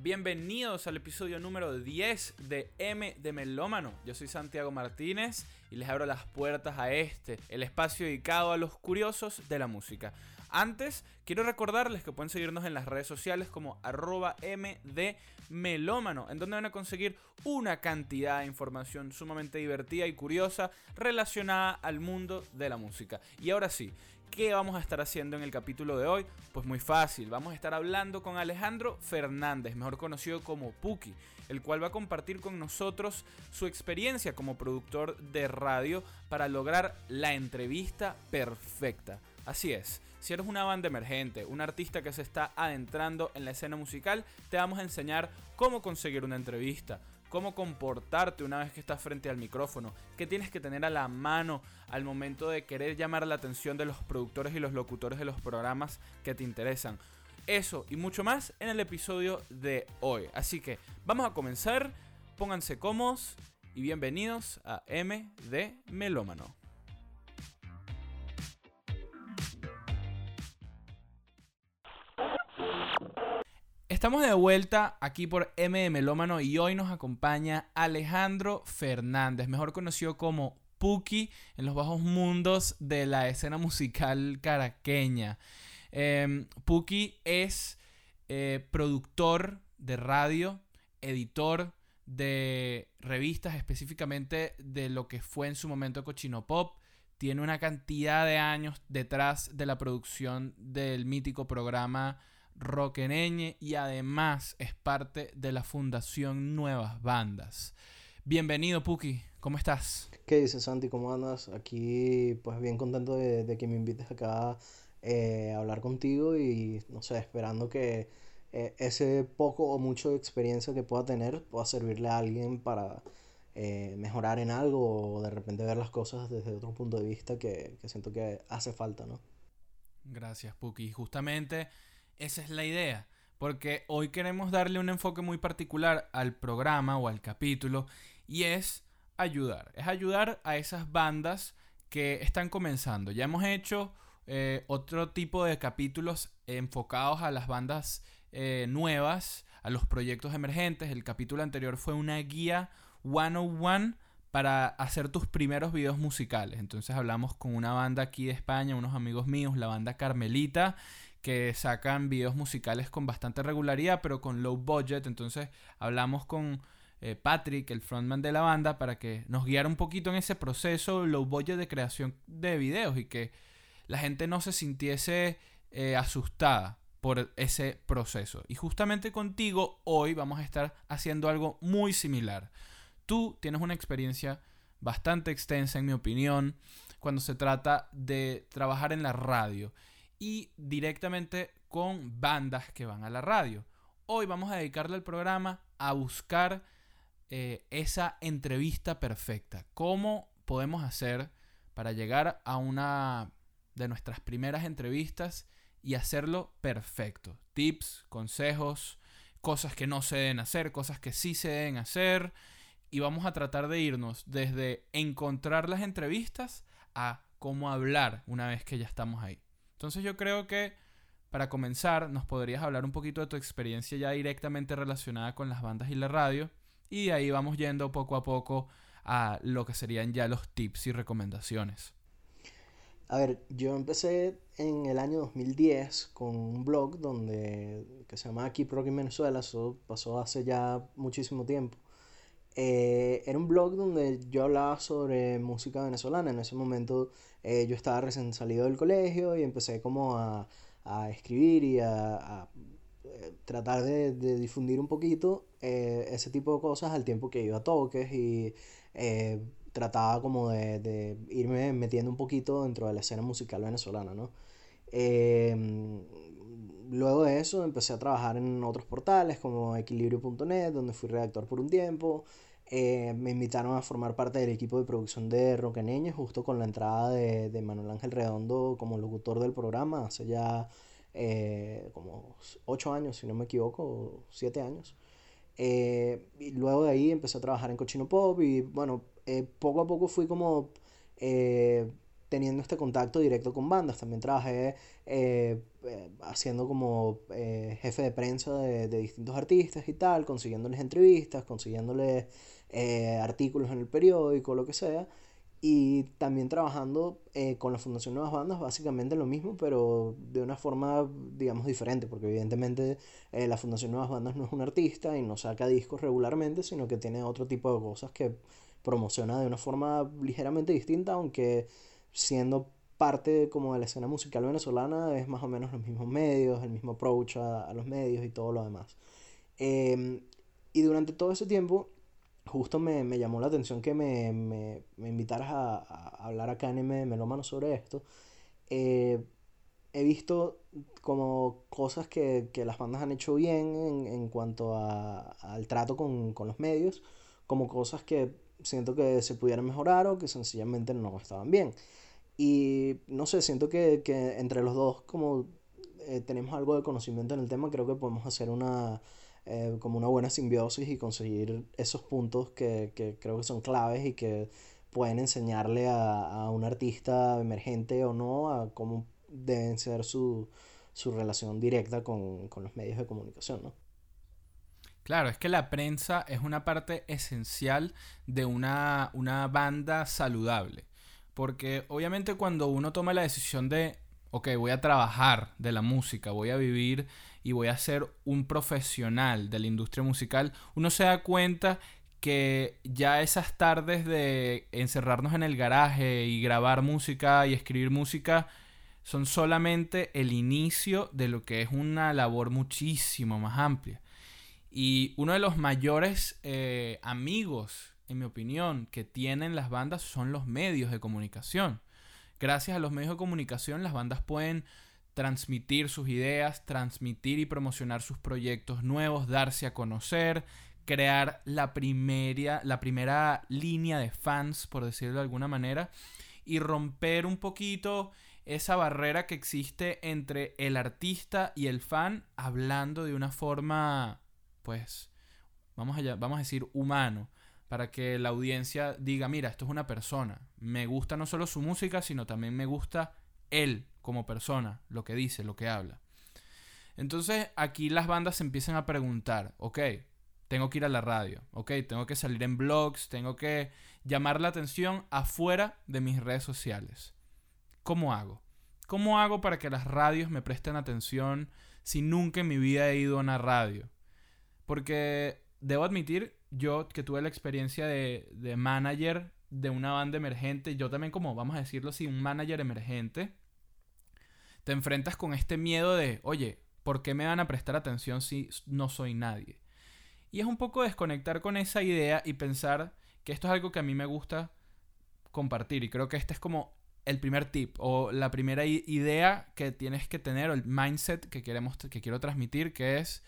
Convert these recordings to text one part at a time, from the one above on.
Bienvenidos al episodio número 10 de M de Melómano. Yo soy Santiago Martínez y les abro las puertas a este, el espacio dedicado a los curiosos de la música. Antes, quiero recordarles que pueden seguirnos en las redes sociales como arroba mdmelómano, en donde van a conseguir una cantidad de información sumamente divertida y curiosa relacionada al mundo de la música. Y ahora sí, ¿Qué vamos a estar haciendo en el capítulo de hoy? Pues muy fácil, vamos a estar hablando con Alejandro Fernández, mejor conocido como Puki, el cual va a compartir con nosotros su experiencia como productor de radio para lograr la entrevista perfecta. Así es, si eres una banda emergente, un artista que se está adentrando en la escena musical, te vamos a enseñar cómo conseguir una entrevista, cómo comportarte una vez que estás frente al micrófono, qué tienes que tener a la mano al momento de querer llamar la atención de los productores y los locutores de los programas que te interesan. Eso y mucho más en el episodio de hoy. Así que vamos a comenzar, pónganse cómodos y bienvenidos a M de Melómano. Estamos de vuelta aquí por M de Melómano y hoy nos acompaña Alejandro Fernández, mejor conocido como Puki en los bajos mundos de la escena musical caraqueña. Eh, Puki es eh, productor de radio, editor de revistas, específicamente de lo que fue en su momento Cochino Pop. Tiene una cantidad de años detrás de la producción del mítico programa roqueneñe y además es parte de la Fundación Nuevas Bandas. Bienvenido, Puki. ¿Cómo estás? ¿Qué dices, Santi? ¿Cómo andas? Aquí, pues bien contento de, que me invites acá eh, a hablar contigo y, no sé, esperando que eh, ese poco o mucho de experiencia que pueda tener pueda servirle a alguien para eh, mejorar en algo o de repente ver las cosas desde otro punto de vista que, que siento que hace falta, ¿no? Gracias, Puki. Justamente esa es la idea. Porque hoy queremos darle un enfoque muy particular al programa o al capítulo y es ayudar. Es ayudar a esas bandas que están comenzando. Ya hemos hecho eh, otro tipo de capítulos enfocados a las bandas eh, nuevas, a los proyectos emergentes. El capítulo anterior fue una guía 101 para hacer tus primeros videos musicales. Entonces hablamos con una banda aquí de España, unos amigos míos, la banda Carmelita, que sacan videos musicales con bastante regularidad, pero con low budget. Entonces hablamos con eh, Patrick, el frontman de la banda, para que nos guiara un poquito en ese proceso low budget de creación de videos y que la gente no se sintiese eh, asustada por ese proceso. Y justamente contigo hoy vamos a estar haciendo algo muy similar. Tú tienes una experiencia bastante extensa, en mi opinión, cuando se trata de trabajar en la radio y directamente con bandas que van a la radio. Hoy vamos a dedicarle al programa a buscar eh, esa entrevista perfecta. ¿Cómo podemos hacer para llegar a una de nuestras primeras entrevistas y hacerlo perfecto? Tips, consejos, cosas que no se deben hacer, cosas que sí se deben hacer. Y vamos a tratar de irnos desde encontrar las entrevistas a cómo hablar una vez que ya estamos ahí. Entonces yo creo que para comenzar nos podrías hablar un poquito de tu experiencia ya directamente relacionada con las bandas y la radio y de ahí vamos yendo poco a poco a lo que serían ya los tips y recomendaciones. A ver, yo empecé en el año 2010 con un blog donde que se llama Keep Rock en Venezuela, eso pasó hace ya muchísimo tiempo. Eh, era un blog donde yo hablaba sobre música venezolana. En ese momento eh, yo estaba recién salido del colegio y empecé como a, a escribir y a, a eh, tratar de, de, difundir un poquito ese tipo de cosas al tiempo que iba a toques y trataba como de, de, irme metiendo un poquito dentro de la escena musical venezolana, ¿no? luego de eso empecé a trabajar en otros portales como equilibrio.net, donde fui redactor por un tiempo. Eh, me invitaron a formar parte del equipo de producción de Roqueneño, justo con la entrada de, de, Manuel Ángel Redondo como locutor del programa, hace ya eh, como ocho años, si no me equivoco, siete años. Eh, y luego de ahí empecé a trabajar en Cochino Pop y bueno, poco a poco fui como teniendo este contacto directo con bandas. También trabajé eh, eh, haciendo como eh, jefe de prensa de, de, distintos artistas y tal, consiguiéndoles entrevistas, consiguiéndoles artículos en el periódico, lo que sea. Y también trabajando con la Fundación Nuevas Bandas, básicamente lo mismo, pero de una forma, digamos, diferente, porque evidentemente la Fundación Nuevas Bandas no es un artista y no saca discos regularmente, sino que tiene otro tipo de cosas que promociona de una forma ligeramente distinta, aunque siendo parte como de la escena musical venezolana es más o menos los mismos medios, el mismo approach a, los medios y todo lo demás. Em, y durante todo ese tiempo, justo me, me llamó la atención que me, me, me invitaras a, a, hablar acá en M Melómano sobre esto. Eh, he visto como cosas que, que, las bandas han hecho bien en, en cuanto a, al trato con, con los medios, como cosas que siento que se pudieran mejorar o que sencillamente no estaban bien. Y no sé, siento que, que entre los dos, como eh, tenemos algo de conocimiento en el tema, creo que podemos hacer una, eh, como una buena simbiosis y conseguir esos puntos que, que, creo que son claves y que pueden enseñarle a, a un artista emergente o no a cómo deben ser su, su relación directa con, con los medios de comunicación, ¿no? Claro, es que la prensa es una parte esencial de una, banda saludable. Porque obviamente cuando uno toma la decisión de, ok, voy a trabajar de la música, voy a vivir y voy a ser un profesional de la industria musical, uno se da cuenta que ya esas tardes de encerrarnos en el garaje y grabar música y escribir música son solamente el inicio de lo que es una labor muchísimo más amplia. Y uno de los mayores eh, amigos, en mi opinión, que tienen las bandas son los medios de comunicación. Gracias a los medios de comunicación las bandas pueden transmitir sus ideas, transmitir y promocionar sus proyectos nuevos, darse a conocer, crear la primera, la primera línea de fans, por decirlo de alguna manera, y romper un poquito esa barrera que existe entre el artista y el fan hablando de una forma pues, vamos a, vamos a decir, humano, para que la audiencia diga, mira, esto es una persona, me gusta no solo su música, sino también me gusta él como persona, lo que dice, lo que habla. Entonces aquí las bandas se empiezan a preguntar, ok, tengo que ir a la radio, ok, tengo que salir en blogs, tengo que llamar la atención afuera de mis redes sociales. ¿Cómo hago? ¿Cómo hago para que las radios me presten atención si nunca en mi vida he ido a una radio? Porque debo admitir, yo que tuve la experiencia de, de manager de una banda emergente, yo también como, vamos a decirlo así, un manager emergente, te enfrentas con este miedo de, oye, ¿por qué me van a prestar atención si no soy nadie? Y es un poco desconectar con esa idea y pensar que esto es algo que a mí me gusta compartir. Y creo que este es como el primer tip o la primera idea que tienes que tener o el mindset que, queremos, que quiero transmitir, que es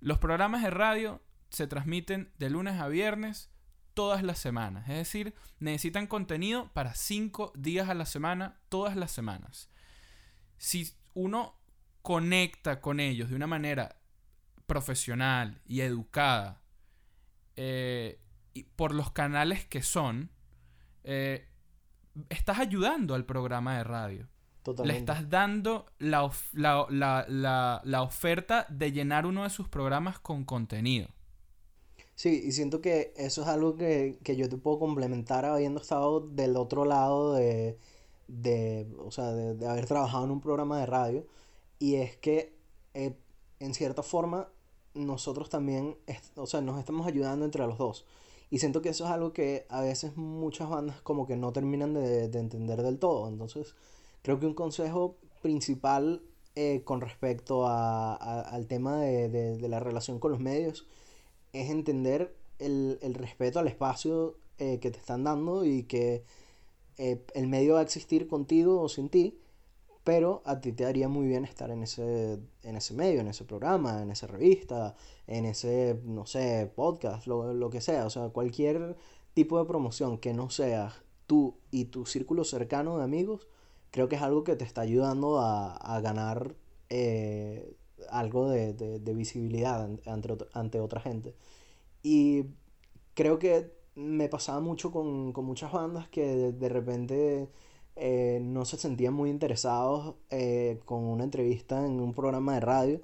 los programas de radio se transmiten de lunes a viernes todas las semanas. Es decir, necesitan contenido para cinco días a la semana, todas las semanas. Si uno conecta con ellos de una manera profesional y educada eh, y por los canales que son, eh, estás ayudando al programa de radio. Le estás dando la, la, oferta de llenar uno de sus programas con contenido. Sí, y siento que eso es algo que, yo te puedo complementar habiendo estado del otro lado de, de o sea, de, haber trabajado en un programa de radio. Y es que, eh, en cierta forma, nosotros también, o sea, nos estamos ayudando entre los dos. Y siento que eso es algo que a veces muchas bandas como que no terminan de, de entender del todo. Entonces, Creo que un consejo principal eh, con respecto al tema de, la relación con los medios es entender el, respeto al espacio eh, que te están dando y que eh, el medio va a existir contigo o sin ti, pero a ti te haría muy bien estar en ese, en ese medio, en ese programa, en esa revista, en ese, no sé, podcast, lo, lo que sea, o sea, cualquier tipo de promoción que no sea tú y tu círculo cercano de amigos, creo que es algo que te está ayudando a, ganar eh, algo de, visibilidad ante, otra gente. Y creo que me pasaba mucho con, muchas bandas que de, repente eh, no se sentían muy interesados eh, con una entrevista en un programa de radio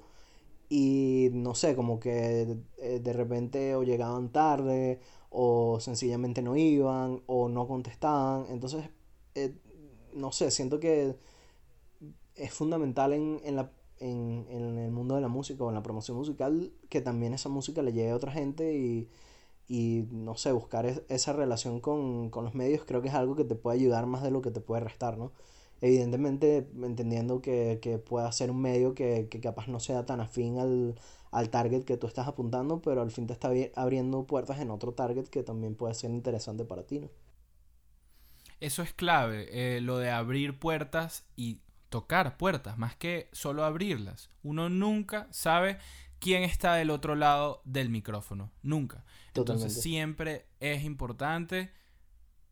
y no sé, como que eh, de repente o llegaban tarde o sencillamente no iban o no contestaban. Entonces, no sé, siento que es fundamental en, en, la, en, en, el mundo de la música o en la promoción musical que también esa música le llegue a otra gente y, y no sé, buscar esa relación con, con, los medios creo que es algo que te puede ayudar más de lo que te puede restar, ¿no? Evidentemente entendiendo que, que pueda ser un medio que, que, capaz no sea tan afín al, al target que tú estás apuntando, pero al fin te está abriendo puertas en otro target que también puede ser interesante para ti, ¿no? Eso es clave, eh, lo de abrir puertas y tocar puertas, más que solo abrirlas. Uno nunca sabe quién está del otro lado del micrófono, nunca. Entonces siempre es importante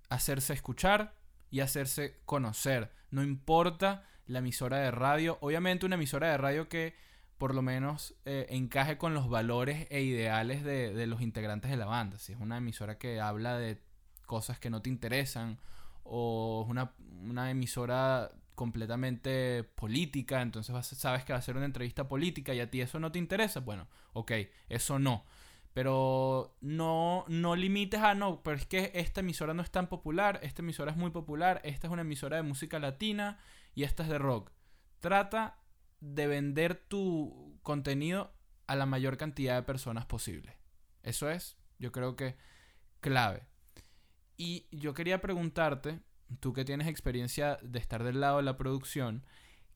hacerse escuchar y hacerse conocer. No importa la emisora de radio, obviamente una emisora de radio que por lo menos eh, encaje con los valores e ideales de, de los integrantes de la banda. Si es una emisora que habla de cosas que no te interesan o es una, una emisora completamente política, entonces sabes que va a ser una entrevista política y a ti eso no te interesa, bueno, ok, eso no. Pero no, no limites a no, pero es que esta emisora no es tan popular, esta emisora es muy popular, esta es una emisora de música latina y esta es de rock. Trata de vender tu contenido a la mayor cantidad de personas posible. Eso es, yo creo que clave. Y yo quería preguntarte, tú que tienes experiencia de estar del lado de la producción,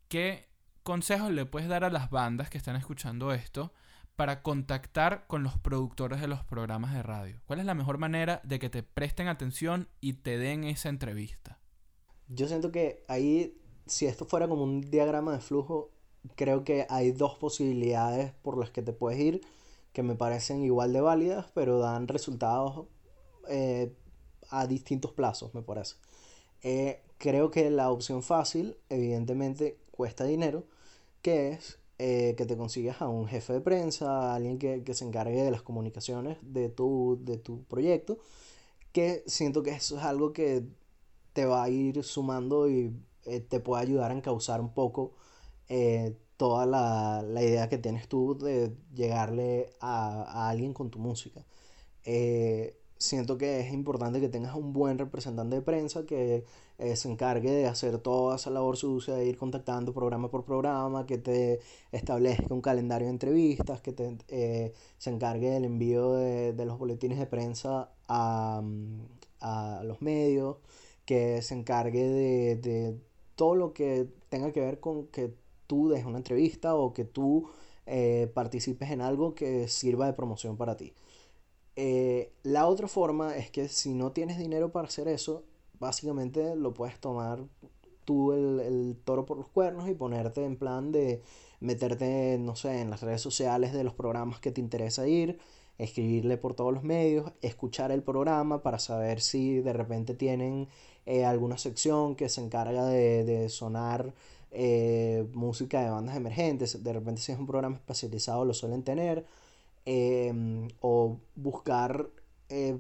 ¿qué consejos le puedes dar a las bandas que están escuchando esto para contactar con los productores de los programas de radio? ¿Cuál es la mejor manera de que te presten atención y te den esa entrevista? Yo siento que ahí, si esto fuera como un diagrama de flujo, creo que hay dos posibilidades por las que te puedes ir que me parecen igual de válidas, pero dan resultados eh, a distintos plazos, me parece. Eh, creo que la opción fácil, evidentemente, cuesta dinero, que es eh, que te consigas a un jefe de prensa, alguien que, se encargue de las comunicaciones de tu, de tu proyecto, que siento que eso es algo que te va a ir sumando y eh, te puede ayudar a encauzar un poco toda la, la, idea que tienes tú de llegarle a, a alguien con tu música siento que es importante que tengas un buen representante de prensa que eh, se encargue de hacer toda esa labor sucia de ir contactando programa por programa, que te establezca un calendario de entrevistas, que te, eh, se encargue del envío de, de, los boletines de prensa a, a, los medios, que se encargue de, de, todo lo que tenga que ver con que tú des una entrevista o que tú eh, participes en algo que sirva de promoción para ti. Eh, la otra forma es que si no tienes dinero para hacer eso, básicamente lo puedes tomar tú el, toro por los cuernos y ponerte en plan de meterte, no sé, en las redes sociales de los programas que te interesa ir, escribirle por todos los medios, escuchar el programa para saber si de repente tienen eh, alguna sección que se encarga de, sonar eh, música de bandas emergentes, de repente si es un programa especializado lo suelen tener Em, o buscar, eh,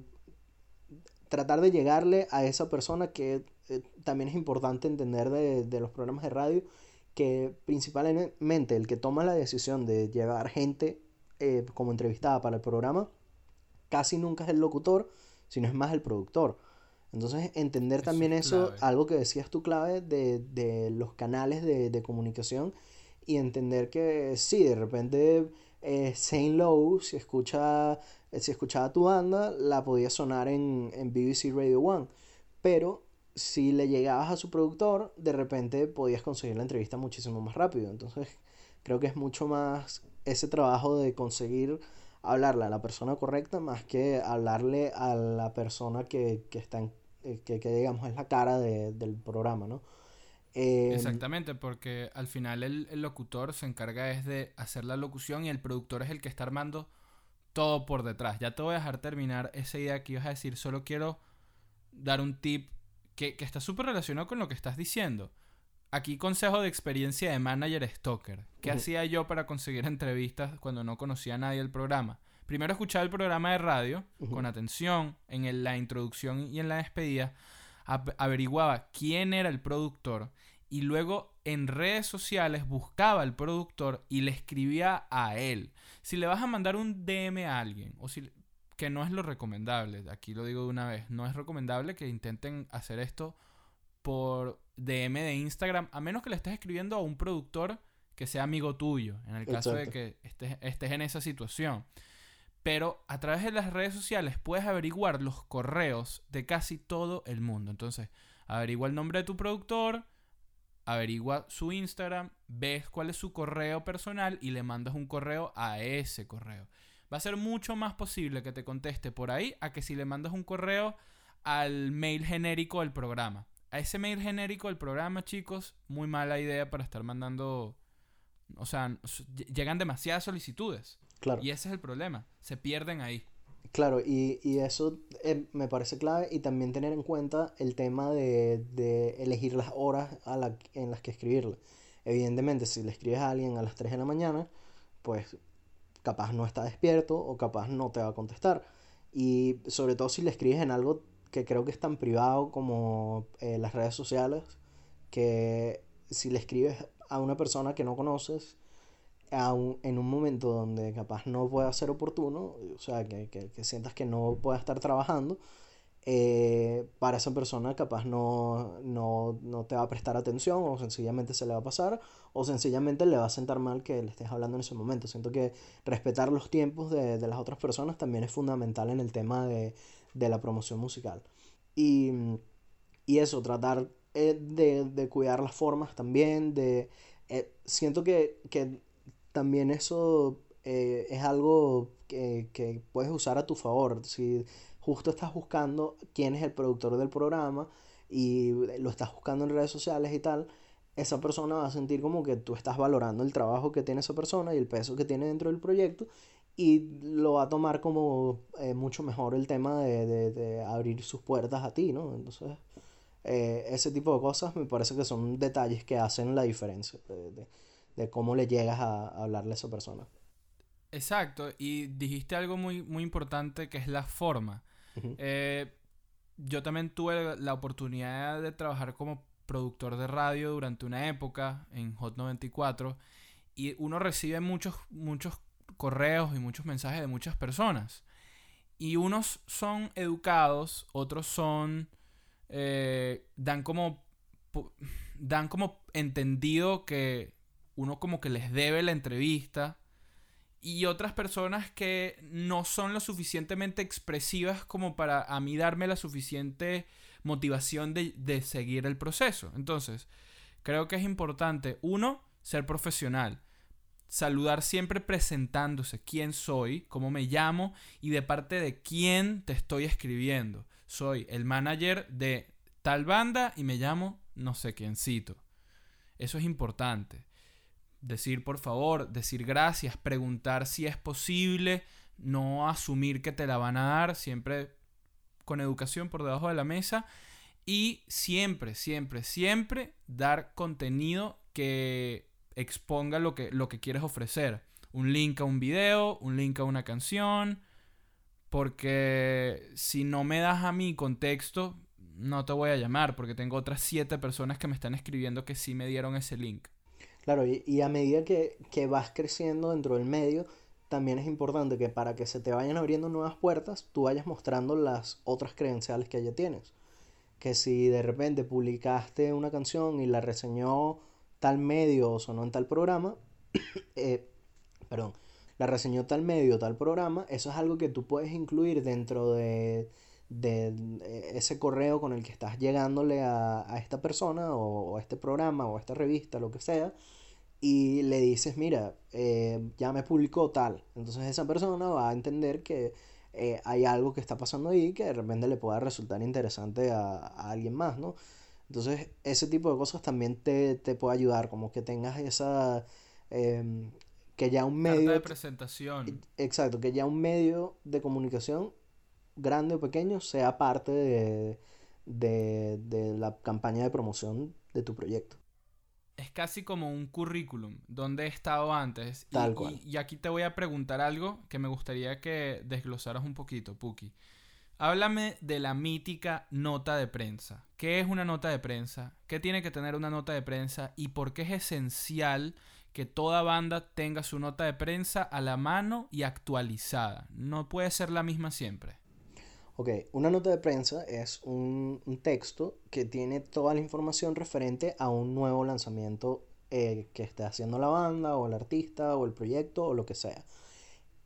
tratar de llegarle a esa persona que eh, también es importante entender de, los programas de radio, que principalmente el que toma la decisión de llevar gente eh, como entrevistada para el programa, casi nunca es el locutor, sino es más el productor. Entonces, entender también eso, algo que decías tú clave de, de los canales de, de, comunicación y entender que sí, de repente eh, Saint Low, si, escucha, eh, si escuchaba tu banda, la podía sonar en, en BBC Radio One. Pero si le llegabas a su productor, de repente podías conseguir la entrevista muchísimo más rápido. Entonces, creo que es mucho más ese trabajo de conseguir hablarle a la persona correcta más que hablarle a la persona que, que está en, eh, que, que, digamos es la cara de, del programa, ¿no? Em, Exactamente, porque al final el, locutor se encarga es de hacer la locución y el productor es el que está armando todo por detrás. Ya te voy a dejar terminar esa idea que ibas a decir, solo quiero dar un tip que, está súper relacionado con lo que estás diciendo. Aquí consejo de experiencia de manager stalker. ¿Qué hacía yo para conseguir entrevistas cuando no conocía a nadie del programa? Primero escuchaba el programa de radio con atención en la introducción y en la despedida averiguaba quién era el productor y luego en redes sociales buscaba al productor y le escribía a él. Si le vas a mandar un DM a alguien, o si, que no es lo recomendable, aquí lo digo de una vez, no es recomendable que intenten hacer esto por DM de Instagram, a menos que le estés escribiendo a un productor que sea amigo tuyo, en el caso de que estés, estés en esa situación. Pero a través de las redes sociales puedes averiguar los correos de casi todo el mundo. Entonces, averigua el nombre de tu productor, averigua su Instagram, ves cuál es su correo personal y le mandas un correo a ese correo. Va a ser mucho más posible que te conteste por ahí a que si le mandas un correo al mail genérico del programa. A ese mail genérico del programa, chicos, muy mala idea para estar mandando... O sea, llegan demasiadas solicitudes. Claro. Y ese es el problema. Se pierden ahí. Claro, y, y eso eh, me parece clave y también tener en cuenta el tema de, de elegir las horas a la, en las que escribirle. Evidentemente, si le escribes a alguien a las 3 de la mañana, pues capaz no está despierto o capaz no te va a contestar. Y sobre todo si le escribes en algo que creo que es tan privado como eh, las redes sociales, que si le escribes a una persona que no conoces, en un momento donde capaz no pueda ser oportuno, o sea, que, que, sientas que no pueda estar trabajando, eh, para esa persona capaz no, no, no, te va a prestar atención o sencillamente se le va a pasar o sencillamente le va a sentar mal que le estés hablando en ese momento. Siento que respetar los tiempos de, de las otras personas también es fundamental en el tema de, de la promoción musical. Y, y eso, tratar eh, de, de, cuidar las formas también, de... Eh, siento que, que también eso eh, es algo que, que, puedes usar a tu favor. Si justo estás buscando quién es el productor del programa y lo estás buscando en redes sociales y tal, esa persona va a sentir como que tú estás valorando el trabajo que tiene esa persona y el peso que tiene dentro del proyecto y lo va a tomar como eh, mucho mejor el tema de, de, de, abrir sus puertas a ti, ¿no? Entonces, eh, ese tipo de cosas me parece que son detalles que hacen la diferencia de, de cómo le llegas a, hablarle a esa persona. Exacto, y dijiste algo muy, muy importante que es la forma. Eh, yo también tuve la oportunidad de trabajar como productor de radio durante una época en Hot 94 y uno recibe muchos, muchos correos y muchos mensajes de muchas personas. Y unos son educados, otros son... Eh, dan como... Dan como entendido que uno como que les debe la entrevista y otras personas que no son lo suficientemente expresivas como para a mí darme la suficiente motivación de, de, seguir el proceso. Entonces, creo que es importante, uno, ser profesional. Saludar siempre presentándose quién soy, cómo me llamo y de parte de quién te estoy escribiendo. Soy el manager de tal banda y me llamo no sé quiéncito. Eso es importante decir por favor, decir gracias, preguntar si es posible, no asumir que te la van a dar, siempre con educación por debajo de la mesa y siempre, siempre, siempre dar contenido que exponga lo que, lo que quieres ofrecer. Un link a un video, un link a una canción, porque si no me das a mi contexto, no te voy a llamar, porque tengo otras siete personas que me están escribiendo que sí me dieron ese link. Claro, y, a medida que, vas creciendo dentro del medio, también es importante que para que se te vayan abriendo nuevas puertas, tú vayas mostrando las otras credenciales que ya tienes. Que si de repente publicaste una canción y la reseñó tal medio o sonó en tal programa, eh, perdón, la reseñó tal medio o tal programa, eso es algo que tú puedes incluir dentro de, de ese correo con el que estás llegándole a, a esta persona o, a este programa o a esta revista, lo que sea, y le dices, mira, eh, ya me publicó tal. Entonces esa persona va a entender que eh, hay algo que está pasando ahí que de repente le pueda resultar interesante a, alguien más, ¿no? Entonces ese tipo de cosas también te, te puede ayudar, como que tengas esa... Em, que ya un medio... de presentación. Exacto, que ya un medio de comunicación, grande o pequeño, sea parte de, de, de la campaña de promoción de tu proyecto es casi como un currículum, donde he estado antes. Tal y, cual. Y, aquí te voy a preguntar algo que me gustaría que desglosaras un poquito, Puki. Háblame de la mítica nota de prensa. ¿Qué es una nota de prensa? ¿Qué tiene que tener una nota de prensa? ¿Y por qué es esencial que toda banda tenga su nota de prensa a la mano y actualizada? No puede ser la misma siempre. Ok, una nota de prensa es un, texto que tiene toda la información referente a un nuevo lanzamiento eh, que esté haciendo la banda o el artista o el proyecto o lo que sea.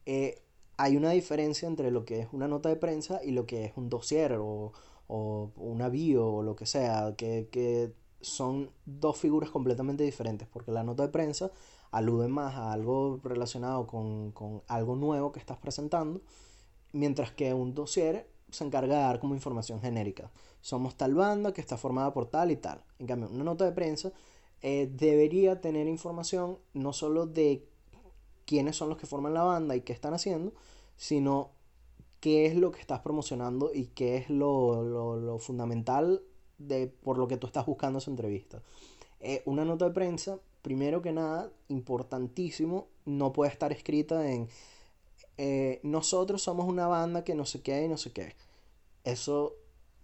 Eh, hay una diferencia entre lo que es una nota de prensa y lo que es un dossier o, o una bio o lo que sea, que, son dos figuras completamente diferentes, porque la nota de prensa alude más a algo relacionado con, algo nuevo que estás presentando, mientras que un dossier se encarga de dar como información genérica. Somos tal banda que está formada por tal y tal. En cambio, una nota de prensa eh, debería tener información no solo de quiénes son los que forman la banda y qué están haciendo, sino qué es lo que estás promocionando y qué es lo, fundamental de, por lo que tú estás buscando esa entrevista. Eh, una nota de prensa, primero que nada, importantísimo, no puede estar escrita en eh, nosotros somos una banda que no sé qué y no sé qué. Eso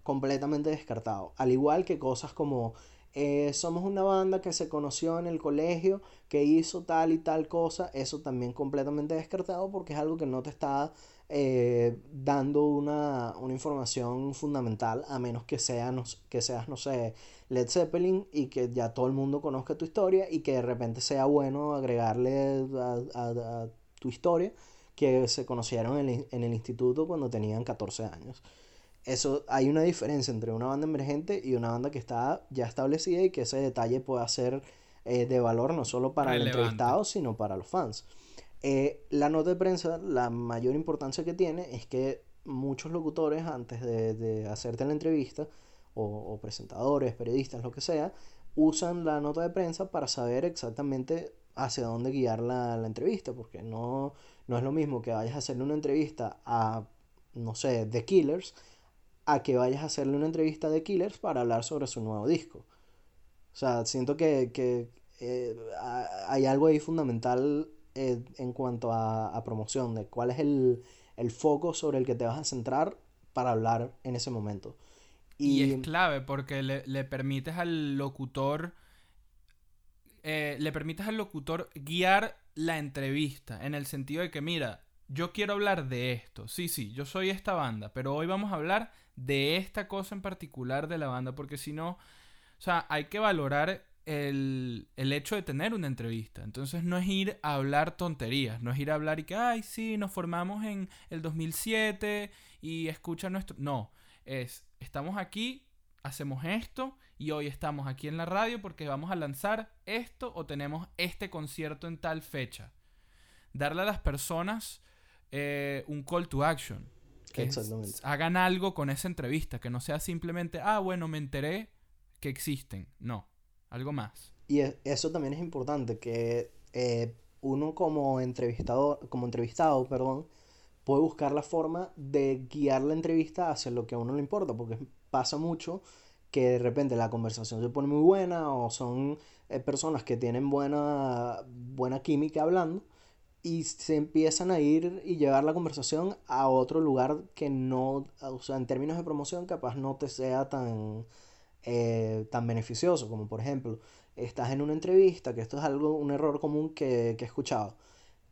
completamente descartado. Al igual que cosas como eh, somos una banda que se conoció en el colegio, que hizo tal y tal cosa, eso también completamente descartado porque es algo que no te está eh, dando una, información fundamental, a menos que, sea, que seas, no sé, Led Zeppelin y que ya todo el mundo conozca tu historia y que de repente sea bueno agregarle a, tu historia que se conocieron en en el instituto cuando tenían 14 años eso hay una diferencia entre una banda emergente y una banda que está ya establecida y que ese detalle puede ser eh, de valor no solo para el entrevistado, sino para los fans. Eh, la nota de prensa, la mayor importancia que tiene es que muchos locutores antes de, hacerte la entrevista, o, presentadores, periodistas, lo que sea, usan la nota de prensa para saber exactamente hacia dónde guiar la, la entrevista, porque no, no es lo mismo que vayas a hacerle una entrevista a, no sé, The Killers, a que vayas a hacerle una entrevista de Killers para hablar sobre su nuevo disco. O sea, siento que, eh, hay algo ahí fundamental eh, en cuanto a, promoción, de cuál es el, foco sobre el que te vas a centrar para hablar en ese momento. Y, es clave porque le, permites al locutor... Eh, le permites al locutor guiar la entrevista en el sentido de que, mira, yo quiero hablar de esto. Sí, sí, yo soy esta banda, pero hoy vamos a hablar de esta cosa en particular de la banda, porque si no, o sea, hay que valorar el, hecho de tener una entrevista. Entonces no es ir a hablar tonterías, no es ir a hablar y que, ay, sí, nos formamos en el 2007 y escucha nuestro... No, es, estamos aquí, hacemos esto y hoy estamos aquí en la radio porque vamos a lanzar esto o tenemos este concierto en tal fecha. Darle a las personas eh, un call to action. Que hagan algo con esa entrevista, que no sea simplemente, ah, bueno, me enteré que existen. No, algo más. Y e, eso también es importante, que eh, uno como entrevistado, como entrevistado, perdón, puede buscar la forma de guiar la entrevista hacia lo que a uno le importa, porque pasa mucho que de repente la conversación se pone muy buena o son eh, personas que tienen buena, buena química hablando y se empiezan a ir y llevar la conversación a otro lugar que no, o sea, en términos de promoción capaz no te sea tan, eh, tan beneficioso, como por ejemplo, estás en una entrevista, que esto es algo, un error común que, que he escuchado.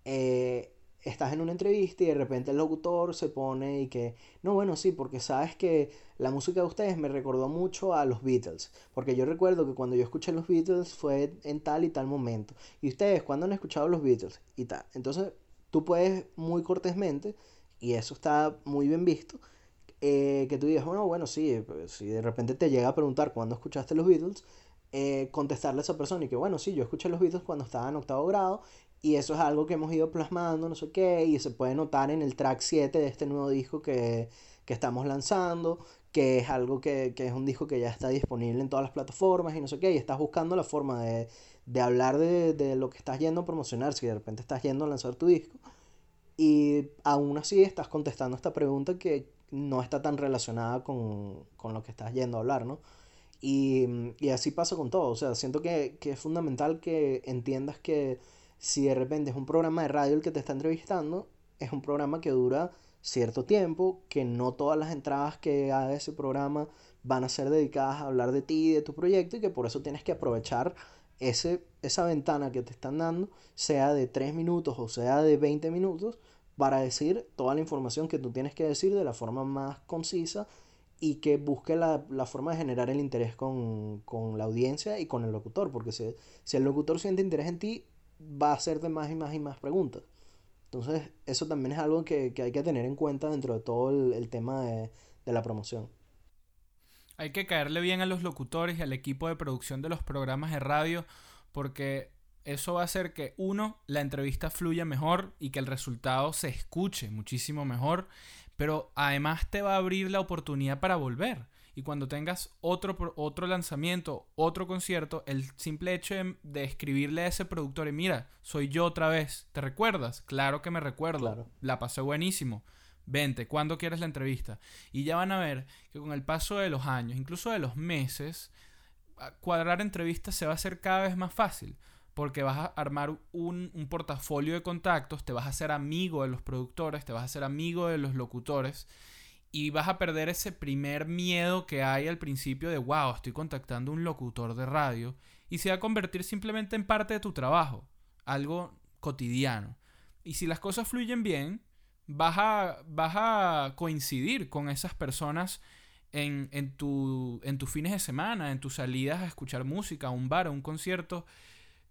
Eh, estás en una entrevista y de repente el locutor se pone y que, no, bueno, sí, porque sabes que la música de ustedes me recordó mucho a los Beatles, porque yo recuerdo que cuando yo escuché los Beatles fue en tal y tal momento, y ustedes, ¿cuándo han escuchado los Beatles? Y tal. Entonces, tú puedes muy cortésmente, y eso está muy bien visto, eh, que tú digas, bueno, bueno, sí, si de repente te llega a preguntar cuándo escuchaste los Beatles, eh, contestarle a esa persona y que, bueno, sí, yo escuché los Beatles cuando estaba en octavo grado y eso es algo que hemos ido plasmando, no sé qué, y se puede notar en el track 7 de este nuevo disco que, estamos lanzando, que es algo que, es un disco que ya está disponible en todas las plataformas y no sé qué, y estás buscando la forma de, hablar de, lo que estás yendo a promocionar, si de repente estás yendo a lanzar tu disco, y aún así estás contestando esta pregunta que no está tan relacionada con, lo que estás yendo a hablar, ¿no? Y, así pasa con todo, o sea, siento que, que es fundamental que entiendas que si de repente es un programa de radio el que te está entrevistando, es un programa que dura cierto tiempo, que no todas las entradas que haga ese programa van a ser dedicadas a hablar de ti y de tu proyecto y que por eso tienes que aprovechar ese, esa ventana que te están dando, sea de 3 minutos o sea de 20 minutos, para decir toda la información que tú tienes que decir de la forma más concisa y que busque la, forma de generar el interés con, la audiencia y con el locutor, porque si, si, el locutor siente interés en ti, va a hacerte más y más y más preguntas. Entonces, eso también es algo que, hay que tener en cuenta dentro de todo el, tema de, de, la promoción. Hay que caerle bien a los locutores y al equipo de producción de los programas de radio, porque eso va a hacer que, uno, la entrevista fluya mejor y que el resultado se escuche muchísimo mejor, pero además te va a abrir la oportunidad para volver. Y cuando tengas otro, otro lanzamiento, otro concierto, el simple hecho de, escribirle a ese productor, y mira, soy yo otra vez, ¿te recuerdas? Claro que me recuerdo, la pasé buenísimo. Vente, ¿cuándo quieres la entrevista? Y ya van a ver que con el paso de los años, incluso de los meses, cuadrar entrevistas se va a hacer cada vez más fácil porque vas a armar un, un, portafolio de contactos, te vas a hacer amigo de los productores, te vas a hacer amigo de los locutores y vas a perder ese primer miedo que hay al principio de, wow, estoy contactando a un locutor de radio y se va a convertir simplemente en parte de tu trabajo, algo cotidiano. Y si las cosas fluyen bien, vas a, vas a coincidir con esas personas en, en, tu, en tus fines de semana, en tus salidas a escuchar música, a un bar, a un concierto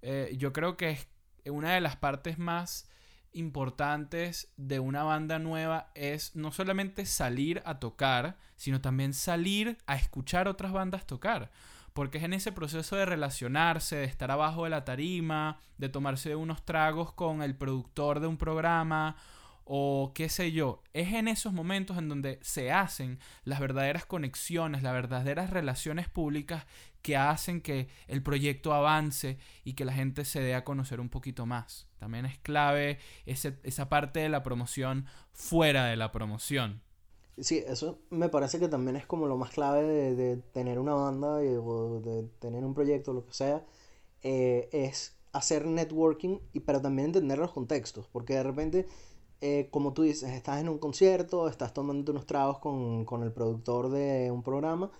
eh, yo creo que es una de las partes más importantes de una banda nueva es no solamente salir a tocar, sino también salir a escuchar otras bandas tocar. Porque es en ese proceso de relacionarse, de estar abajo de la tarima, de tomarse unos tragos con el productor de un programa o qué sé yo. Es en esos momentos en donde se hacen las verdaderas conexiones, las verdaderas relaciones públicas que hacen que el proyecto avance y que la gente se dé a conocer un poquito más. También es clave esa parte de la promoción fuera de la promoción. Sí, eso me parece que también es como lo más clave de, tener una banda o de tener un proyecto, lo que sea, eh, es hacer networking, y, pero también entender los contextos, porque de repente, eh, como tú dices, estás en un concierto, estás tomando unos tragos con, con el productor de un programa,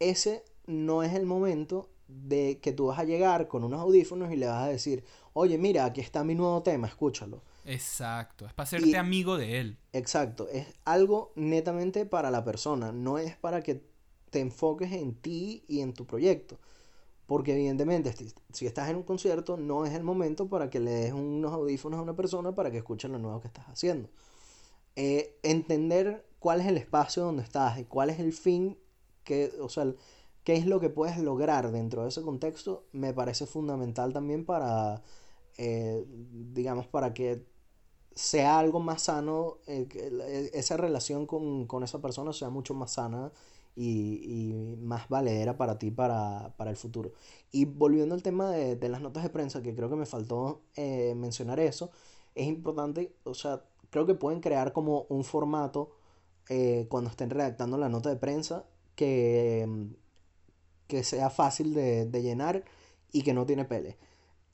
ese no es el momento de que tú vas a llegar con unos audífonos y le vas a decir, oye, mira, aquí está mi nuevo tema, escúchalo. Exacto, es para hacerte amigo de él. Exacto, es algo netamente para la persona, no es para que te enfoques en ti y en tu proyecto. Porque evidentemente, si estás en un concierto, no es el momento para que le des unos audífonos a una persona para que escuche lo nuevo que estás haciendo. Eh, entender cuál es el espacio donde estás y cuál es el fin que, o sea, qué es lo que puedes lograr dentro de ese contexto, me parece fundamental también para, eh, digamos, para que sea algo más sano, eh, e, esa relación con, esa persona sea mucho más sana y, más valedera para ti para, el futuro. Y volviendo al tema de, las notas de prensa, que creo que me faltó eh, mencionar eso, es importante, o sea, creo que pueden crear como un formato cuando estén redactando la nota de prensa que que sea fácil de, llenar y que no tiene pele.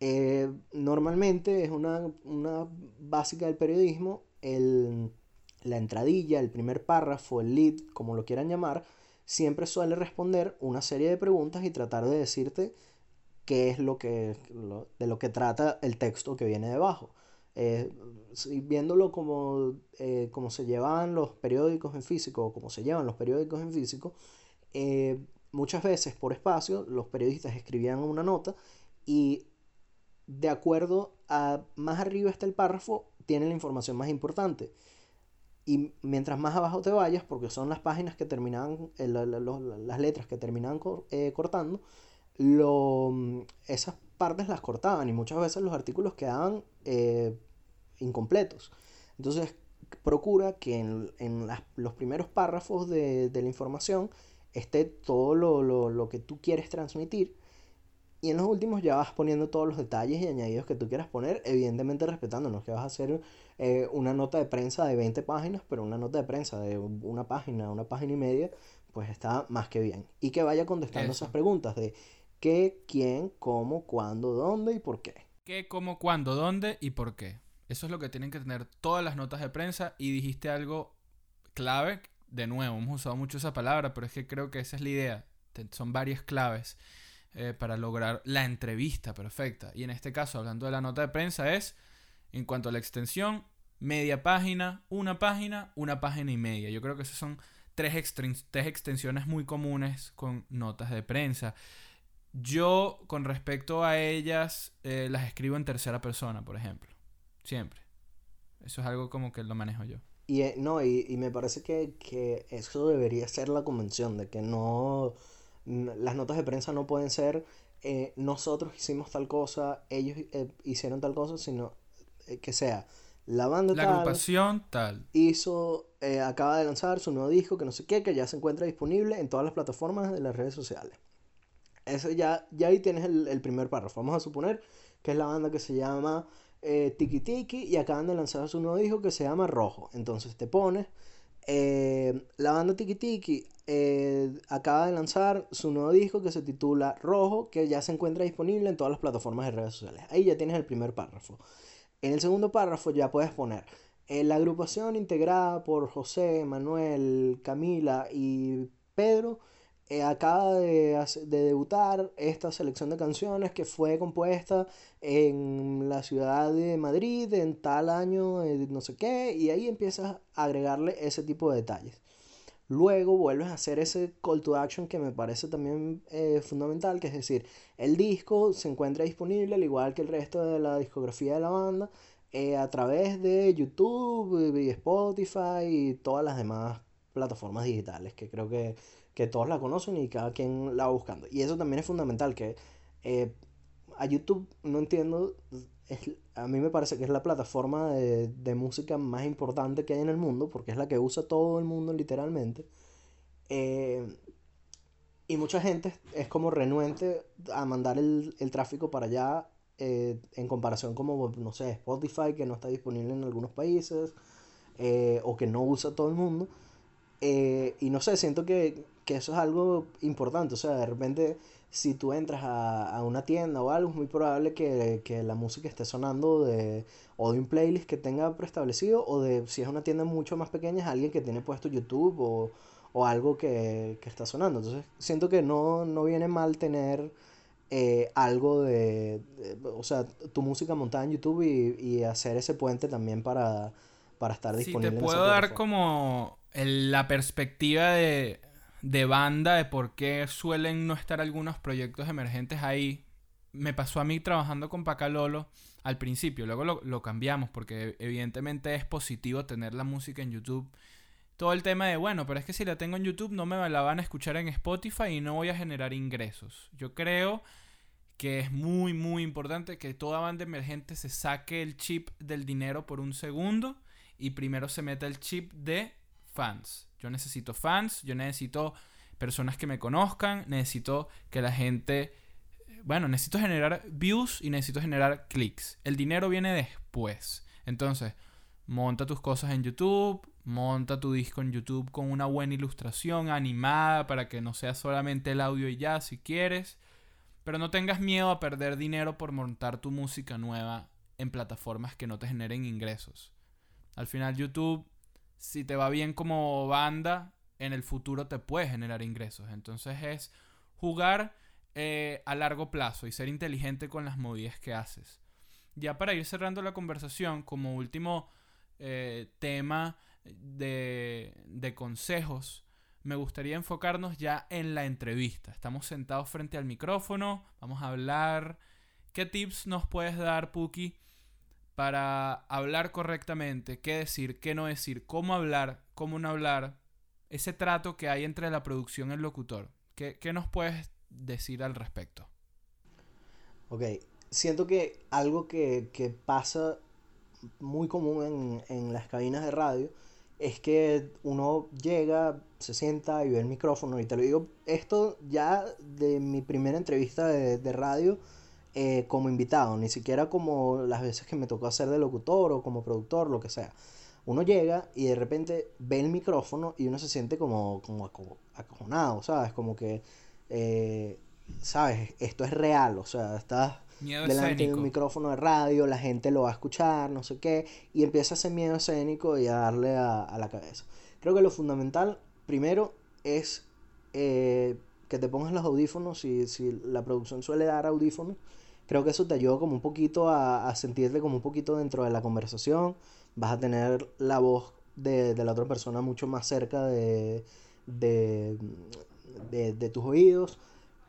Eh, normalmente es una, básica del periodismo, el, la entradilla, el primer párrafo, el lead, como lo quieran llamar, siempre suele responder una serie de preguntas y tratar de decirte qué es lo que, de lo que trata el texto que viene debajo. Eh, viéndolo como, eh, como se llevan los periódicos en físico, o como se llevan los periódicos en físico, muchas veces por espacio los periodistas escribían una nota y de acuerdo a más arriba está el párrafo, tiene la información más importante. Y mientras más abajo te vayas, porque son las páginas que terminaban, eh, las letras que terminaban eh, cortando, lo, esas partes las cortaban y muchas veces los artículos quedaban eh, incompletos. Entonces, procura que en, los primeros párrafos de, de la información esté todo lo, que tú quieres transmitir. Y en los últimos ya vas poniendo todos los detalles y añadidos que tú quieras poner, evidentemente respetándonos, que vas a hacer eh, una nota de prensa de 20 páginas, pero una nota de prensa de una página, una página y media, pues está más que bien. Y que vaya contestando esas preguntas de qué, quién, cómo, cuándo, dónde y por qué. ¿Qué, cómo, cuándo, dónde y por qué? Eso es lo que tienen que tener todas las notas de prensa y dijiste algo clave. De nuevo, hemos usado mucho esa palabra, pero es que creo que esa es la idea. Son varias claves eh, para lograr la entrevista perfecta. Y en este caso, hablando de la nota de prensa, es, en cuanto a la extensión, media página, una página, una página y media. Yo creo que esas son tres, tres extensiones muy comunes con notas de prensa. Yo, con respecto a ellas, eh, las escribo en tercera persona, por ejemplo. Siempre. Eso es algo como que lo manejo yo. Y eh, no, y, me parece que, que, eso debería ser la convención, de que no. Las notas de prensa no pueden ser eh, nosotros hicimos tal cosa, ellos hicieron tal cosa, sino que sea la banda la agrupación tal hizo acaba de lanzar su nuevo disco que no sé qué que ya se encuentra disponible en todas las plataformas de las redes sociales eso ya, ya ahí tienes el, primer párrafo. Vamos a suponer que es la banda que se llama eh, Tiki Tiki y acaban de lanzar su nuevo disco que se llama Rojo. Entonces te pones, eh, la banda Tiki Tiki eh, acaba de lanzar su nuevo disco que se titula Rojo, que ya se encuentra disponible en todas las plataformas de redes sociales. Ahí ya tienes el primer párrafo. En el segundo párrafo ya puedes poner la agrupación integrada por José, Manuel, Camila y Pedro eh, acaba de, debutar esta selección de canciones que fue compuesta en la ciudad de Madrid en tal año, eh, no sé qué, y ahí empiezas a agregarle ese tipo de detalles. Luego vuelves a hacer ese call to action que me parece también eh, fundamental, que es decir, el disco se encuentra disponible al igual que el resto de la discografía de la banda a través de YouTube y Spotify y todas las demás plataformas digitales que creo que que todos la conocen y cada quien la va buscando. Y eso también es fundamental, que eh, a YouTube no entiendo, a mí me parece que es la plataforma de, música más importante que hay en el mundo, porque es la que usa todo el mundo literalmente. Eh, y mucha gente es como renuente a mandar el, tráfico para allá eh, en comparación como, no sé, Spotify, que no está disponible en algunos países, o que no usa todo el mundo. y no sé, siento que que eso es algo importante. O sea, de repente, si tú entras a, una tienda o algo, es muy probable que, la música esté sonando de, o de un playlist que tenga preestablecido, o de, si es una tienda mucho más pequeña, es alguien que tiene puesto YouTube o, algo que, está sonando. Entonces, siento que no, viene mal tener eh, algo de, o sea, tu música montada en YouTube y, hacer ese puente también para, para estar disponible. Te puedo dar como la perspectiva de de banda, de por qué suelen no estar algunos proyectos emergentes ahí. Me pasó a mí trabajando con Pacalolo al principio, luego lo, cambiamos porque evidentemente es positivo tener la música en YouTube. Todo el tema de, bueno, pero es que si la tengo en YouTube no me la van a escuchar en Spotify y no voy a generar ingresos. Yo creo que es muy, muy importante que toda banda emergente se saque el chip del dinero por un segundo y primero se meta el chip de fans. Yo necesito fans, yo necesito personas que me conozcan, necesito que la gente... Bueno, necesito generar views y necesito generar clics. El dinero viene después. Entonces, monta tus cosas en YouTube, monta tu disco en YouTube con una buena ilustración animada para que no sea solamente el audio y ya si quieres. Pero no tengas miedo a perder dinero por montar tu música nueva en plataformas que no te generen ingresos. Al final YouTube si te va bien como banda, en el futuro te puede generar ingresos. Entonces es jugar eh, a largo plazo y ser inteligente con las movidas que haces. Ya para ir cerrando la conversación, como último eh, tema de, de consejos, me gustaría enfocarnos ya en la entrevista. Estamos sentados frente al micrófono, vamos a hablar. ¿Qué tips nos puedes dar, Puki, para hablar correctamente, qué decir, qué no decir, cómo hablar, cómo no hablar, ese trato que hay entre la producción y el locutor. ¿Qué, nos puedes decir al respecto? Ok, siento que algo que, pasa muy común en, en, las cabinas de radio es que uno llega, se sienta y ve el micrófono y te lo digo, esto ya de mi primera entrevista de, de radio, eh, como invitado, ni siquiera como las veces que me tocó hacer de locutor o como productor, lo que sea. Uno llega y de repente ve el micrófono y uno se siente como, como acojonado, ¿sabes? Como que eh, ¿sabes? Esto es real, o sea, estás Miedo delante de un escénico. micrófono de radio, la gente lo va a escuchar, no sé qué, y empieza ese miedo escénico y a darle a, a la cabeza. Creo que lo fundamental, primero, es eh, que te pongas los audífonos, si, si la producción suele dar audífonos, creo que eso te ayuda como un poquito a, sentirte como un poquito dentro de la conversación, vas a tener la voz de, la otra persona mucho más cerca de, tus oídos.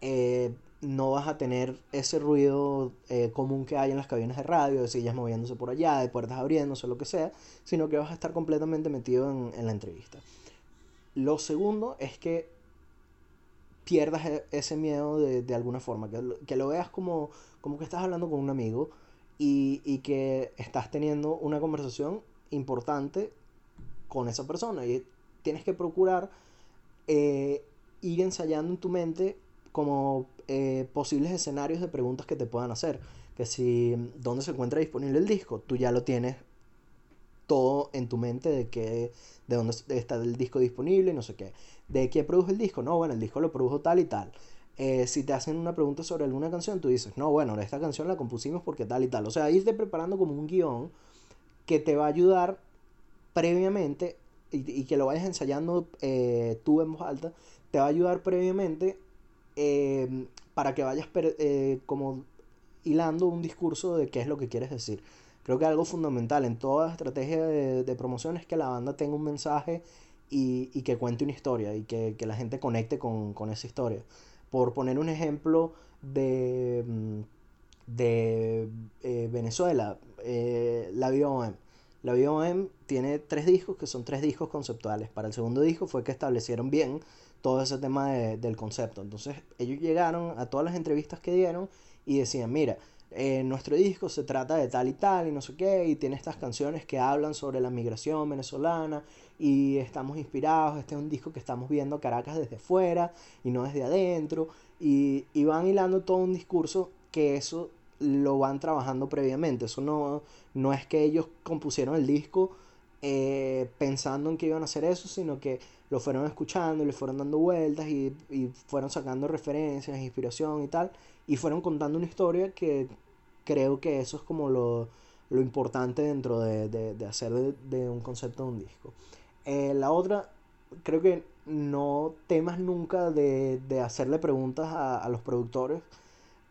Eh, no vas a tener ese ruido eh, común que hay en las cabinas de radio, de sillas moviéndose por allá, de puertas abriéndose, lo que sea, sino que vas a estar completamente metido en la entrevista. Lo segundo es que pierdas e- ese miedo de, alguna forma, que, que lo veas como, como que estás hablando con un amigo y, y que estás teniendo una conversación importante con esa persona y tienes que procurar eh, ir ensayando en tu mente como eh, posibles escenarios de preguntas que te puedan hacer. Que si dónde se encuentra disponible el disco, tú ya lo tienes todo en tu mente de que de dónde está el disco disponible y no sé qué. ¿De qué produjo el disco? No, bueno, el disco lo produjo tal y tal. Eh, si te hacen una pregunta sobre alguna canción, tú dices, no, bueno, esta canción la compusimos porque tal y tal. O sea, irte preparando como un guion que te va a ayudar previamente y, y que lo vayas ensayando eh, tú en voz alta, te va a ayudar previamente eh, para que vayas eh, como hilando un discurso de qué es lo que quieres decir. Creo que algo fundamental en toda estrategia de, de promoción es que la banda tenga un mensaje y, y que cuente una historia y que, que la gente conecte con, con esa historia. Por poner un ejemplo de, mm, de eh, Venezuela, eh, la BOM. La BOM tiene tres discos que son tres discos conceptuales. Para el segundo disco fue que establecieron bien todo ese tema de- del concepto. Entonces ellos llegaron a todas las entrevistas que dieron y decían, mira, nuestro disco se trata de tal y tal y no sé qué, y tiene estas canciones que hablan sobre la migración venezolana y estamos inspirados, este es un disco que estamos viendo Caracas desde fuera y no desde adentro, y, y van hilando todo un discurso que eso lo van trabajando previamente, eso no, no es que ellos compusieron el disco eh, pensando en que iban a hacer eso, sino que lo fueron escuchando, le fueron dando vueltas y, y fueron sacando referencias, inspiración y tal, y fueron contando una historia que creo que eso es como lo, lo importante dentro de, de- de hacer de, de un concepto de un disco. Eh, la otra, creo que no temas nunca de, hacerle preguntas a, a los productores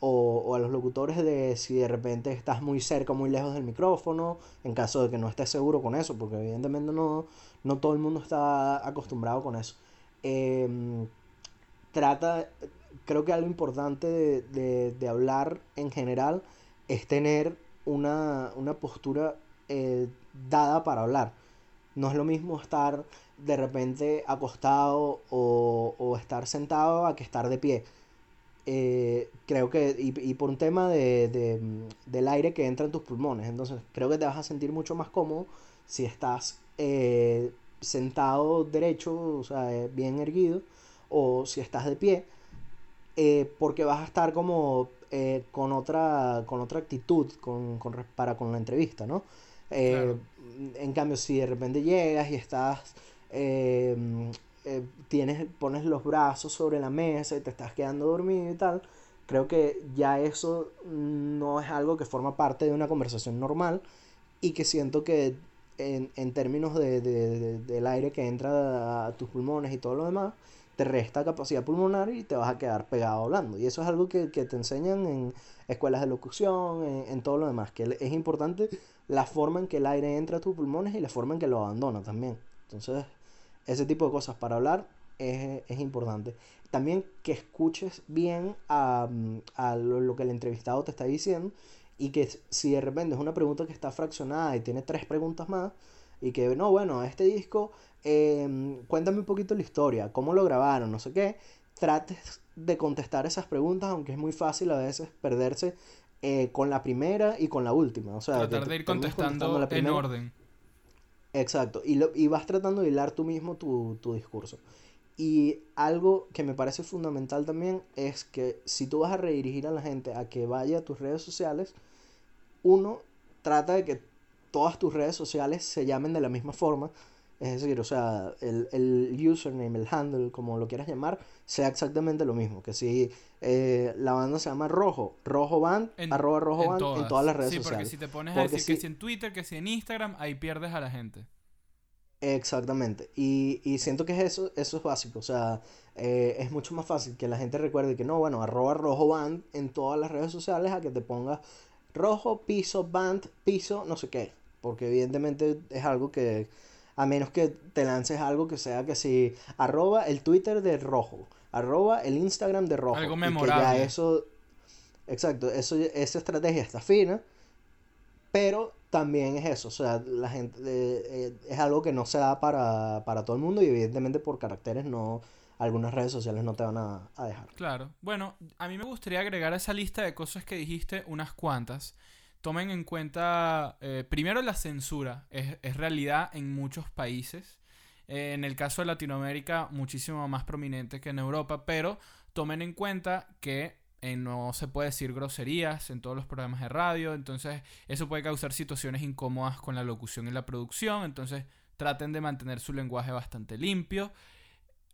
o, o a los locutores de si de repente estás muy cerca muy lejos del micrófono, en caso de que no estés seguro con eso, porque evidentemente no, no todo el mundo está acostumbrado con eso. Em, trata, creo que algo importante de, de- de hablar en general es tener una, una postura eh, dada para hablar. No es lo mismo estar de repente acostado o, o estar sentado a que estar de pie. Eh, creo que, y, y por un tema de, de, del aire que entra en tus pulmones, entonces creo que te vas a sentir mucho más cómodo si estás eh, sentado derecho, o sea, bien erguido, o si estás de pie, eh, porque vas a estar como eh, con otra, con otra actitud con, con para con la entrevista, ¿no? Eh, Claro. en cambio, si de repente llegas y estás, tienes, pones los brazos sobre la mesa y te estás quedando dormido y tal, creo que ya eso no es algo que forma parte de una conversación normal y que siento que en, en términos de, de- de- del aire que entra a tus pulmones y todo lo demás, te resta capacidad pulmonar y te vas a quedar pegado hablando. Y eso es algo que, que te enseñan en escuelas de locución, en, todo lo demás, que es importante la forma en que el aire entra a tus pulmones y la forma en que lo abandona también. Entonces, ese tipo de cosas para hablar es, es importante. También que escuches bien a, a lo, lo que el entrevistado te está diciendo y que si de repente es una pregunta que está fraccionada y tiene tres preguntas más y que no, bueno, este disco, em, cuéntame un poquito la historia, cómo lo grabaron, no sé qué, trates de contestar esas preguntas, aunque es muy fácil a veces perderse eh, con la primera y con la última. O sea, Tratar de ir contestando la en orden. Exacto, y, lo, y vas tratando de hilar tú mismo tu, tu discurso. Y algo que me parece fundamental también es que si tú vas a redirigir a la gente a que vaya a tus redes sociales, uno, trata de que todas tus redes sociales se llamen de la misma forma Es decir, o sea, el, el username, el handle, como lo quieras llamar, sea exactamente lo mismo. Que si eh, la banda se llama Rojo, Rojo Band, arroba Rojo Band en todas las redes sí, sociales. Porque si te pones a decir que si en Twitter, que si en Instagram, ahí pierdes a la gente. Exactamente. Y, y siento que eso, eso es básico. O sea, eh, es mucho más fácil que la gente recuerde que no, bueno, arroba Rojo Band en todas las redes sociales a que te pongas rojo, piso, band, piso, no sé qué. Porque evidentemente es algo que a menos que te lances algo que sea que si arroba el Twitter de rojo, arroba el Instagram de rojo. Algo memorable. ya eso, exacto, eso, esa estrategia está fina, pero también es eso, o sea, la gente eh, eh, es algo que no se da para, para todo el mundo y evidentemente por caracteres no, algunas redes sociales no te van a, a, dejar. Claro. Bueno, a mí me gustaría agregar a esa lista de cosas que dijiste unas cuantas tomen en cuenta, eh, primero la censura, es, realidad en muchos países. Eh, en el caso de Latinoamérica, muchísimo más prominente que en Europa, pero tomen en cuenta que eh, no se puede decir groserías en todos los programas de radio, entonces eso puede causar situaciones incómodas con la locución y la producción, entonces traten de mantener su lenguaje bastante limpio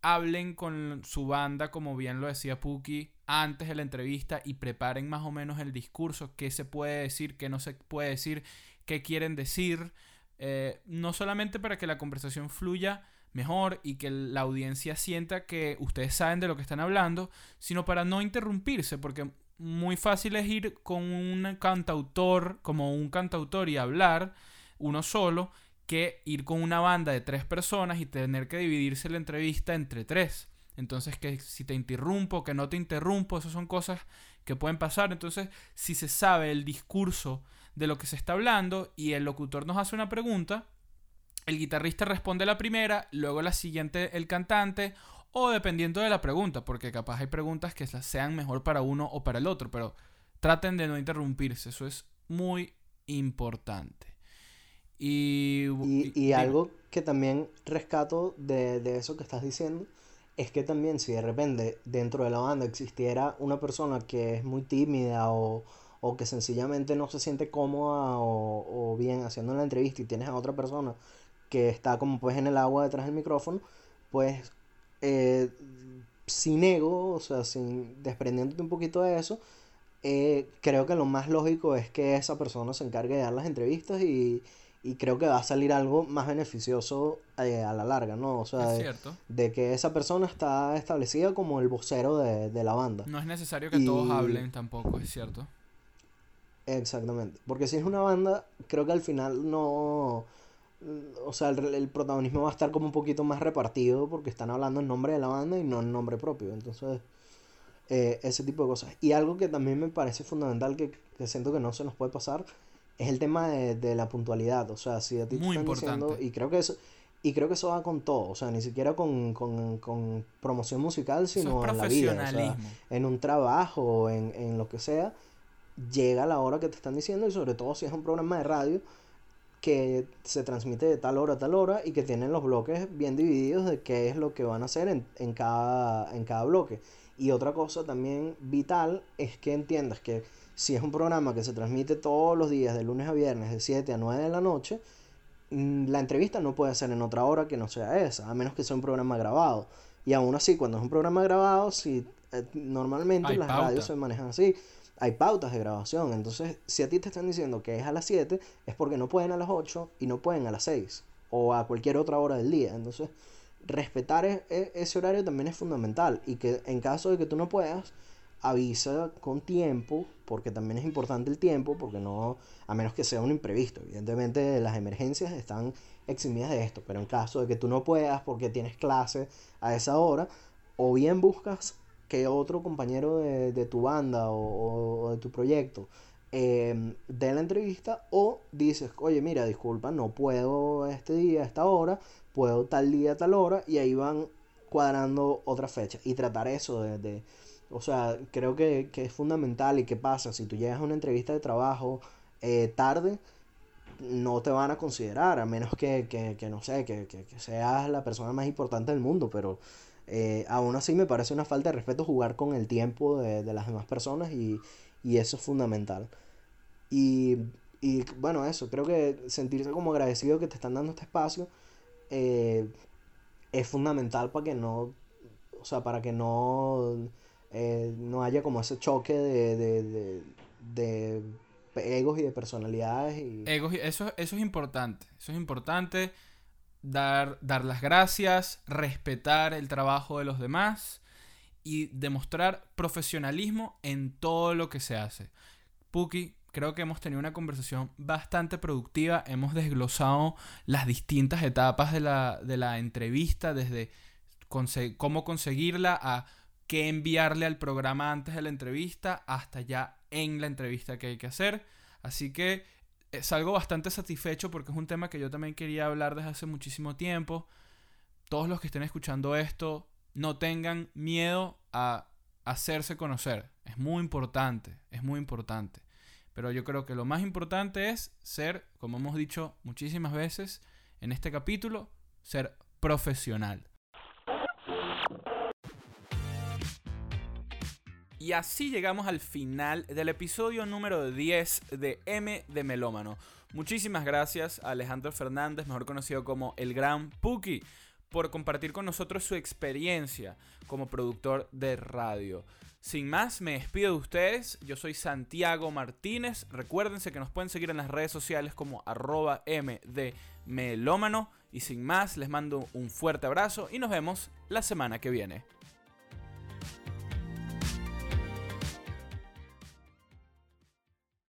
hablen con su banda, como bien lo decía Puki, antes de la entrevista y preparen más o menos el discurso, qué se puede decir, qué no se puede decir, qué quieren decir, eh, no solamente para que la conversación fluya mejor y que la audiencia sienta que ustedes saben de lo que están hablando, sino para no interrumpirse, porque muy fácil es ir con un cantautor, como un cantautor y hablar uno solo, que ir con una banda de tres personas y tener que dividirse la entrevista entre tres. Entonces, que si te interrumpo, que no te interrumpo, esas son cosas que pueden pasar. Entonces, si se sabe el discurso de lo que se está hablando y el locutor nos hace una pregunta, el guitarrista responde la primera, luego la siguiente el cantante, o dependiendo de la pregunta, porque capaz hay preguntas que sean mejor para uno o para el otro, pero traten de no interrumpirse, eso es muy importante. Y, y, algo que también rescato de, de, eso que estás diciendo es que también si de repente dentro de la banda existiera una persona que es muy tímida o, o que sencillamente no se siente cómoda o, o, bien haciendo la entrevista y tienes a otra persona que está como pues en el agua detrás del micrófono, pues eh, sin ego, o sea, sin desprendiéndote un poquito de eso, eh, creo que lo más lógico es que esa persona se encargue de dar las entrevistas y, y creo que va a salir algo más beneficioso eh, a la larga, ¿no? O sea, de, que esa persona está establecida como el vocero de, de la banda. No es necesario que todos hablen tampoco, es cierto. Exactamente, porque si es una banda, creo que al final no... O sea, el, el, protagonismo va a estar como un poquito más repartido porque están hablando en nombre de la banda y no en nombre propio. Entonces, eh, ese tipo de cosas. Y algo que también me parece fundamental que, que siento que no se nos puede pasar es el tema de, de, la puntualidad. O sea, si a ti te están diciendo, y creo que eso, y creo que eso va con todo, o sea, ni siquiera con, con, con promoción musical, sino en la vida. O sea, en un trabajo, en, en lo que sea, llega la hora que te están diciendo, y sobre todo si es un programa de radio que se transmite de tal hora a tal hora y que tienen los bloques bien divididos de qué es lo que van a hacer en, en, cada, en cada bloque. Y otra cosa también vital es que entiendas que si es un programa que se transmite todos los días, de lunes a viernes, de 7 a 9 de la noche, mm, la entrevista no puede ser en otra hora que no sea esa, a menos que sea un programa grabado. Y aún así, cuando es un programa grabado, si eh, normalmente las radios se manejan así, hay pautas de grabación. Entonces, si a ti te están diciendo que es a las 7, es porque no pueden a las 8 y no pueden a las 6 o a cualquier otra hora del día. Entonces, respetar e, e, ese horario también es fundamental y que en caso de que tú no puedas, avisa con tiempo, porque también es importante el tiempo, porque no, a menos que sea un imprevisto. Evidentemente las emergencias están eximidas de esto, pero en caso de que tú no puedas porque tienes clase a esa hora, o bien buscas que otro compañero de, de tu banda o, de tu proyecto eh, dé la entrevista, o dices, oye, mira, disculpa, no puedo este día, esta hora, puedo tal día, tal hora, y ahí van cuadrando otra fecha. Y tratar eso de o sea, creo que, es fundamental y qué pasa, si tú llegas a una entrevista de trabajo eh, tarde, no te van a considerar, a menos que, no sé, que, seas la persona más importante del mundo, pero eh, aún así me parece una falta de respeto jugar con el tiempo de, las demás personas y, eso es fundamental. Y, y bueno, eso, creo que sentirse como agradecido que te están dando este espacio eh, es fundamental para que no, o sea, para que no, eh, no haya como ese choque de, de, de, de egos y de personalidades. Y... Egos, eso, eso es importante, eso es importante, dar, dar las gracias, respetar el trabajo de los demás y demostrar profesionalismo en todo lo que se hace. Puki, creo que hemos tenido una conversación bastante productiva. Hemos desglosado las distintas etapas de la, de la entrevista, desde cómo conseguirla a qué enviarle al programa antes de la entrevista hasta ya en la entrevista que hay que hacer. Así que salgo bastante satisfecho porque es un tema que yo también quería hablar desde hace muchísimo tiempo. Todos los que estén escuchando esto, no tengan miedo a hacerse conocer. Es muy importante, es muy importante. Pero yo creo que lo más importante es ser, como hemos dicho muchísimas veces en este capítulo, ser profesional. Y así llegamos al final del episodio número 10 de M de Melómano. Muchísimas gracias a Alejandro Fernández, mejor conocido como el Gran Puki, por compartir con nosotros su experiencia como productor de radio. Sin más, me despido de ustedes. Yo soy Santiago Martínez. Recuérdense que nos pueden seguir en las redes sociales como arroba mdmelómano. Y sin más, les mando un fuerte abrazo y nos vemos la semana que viene.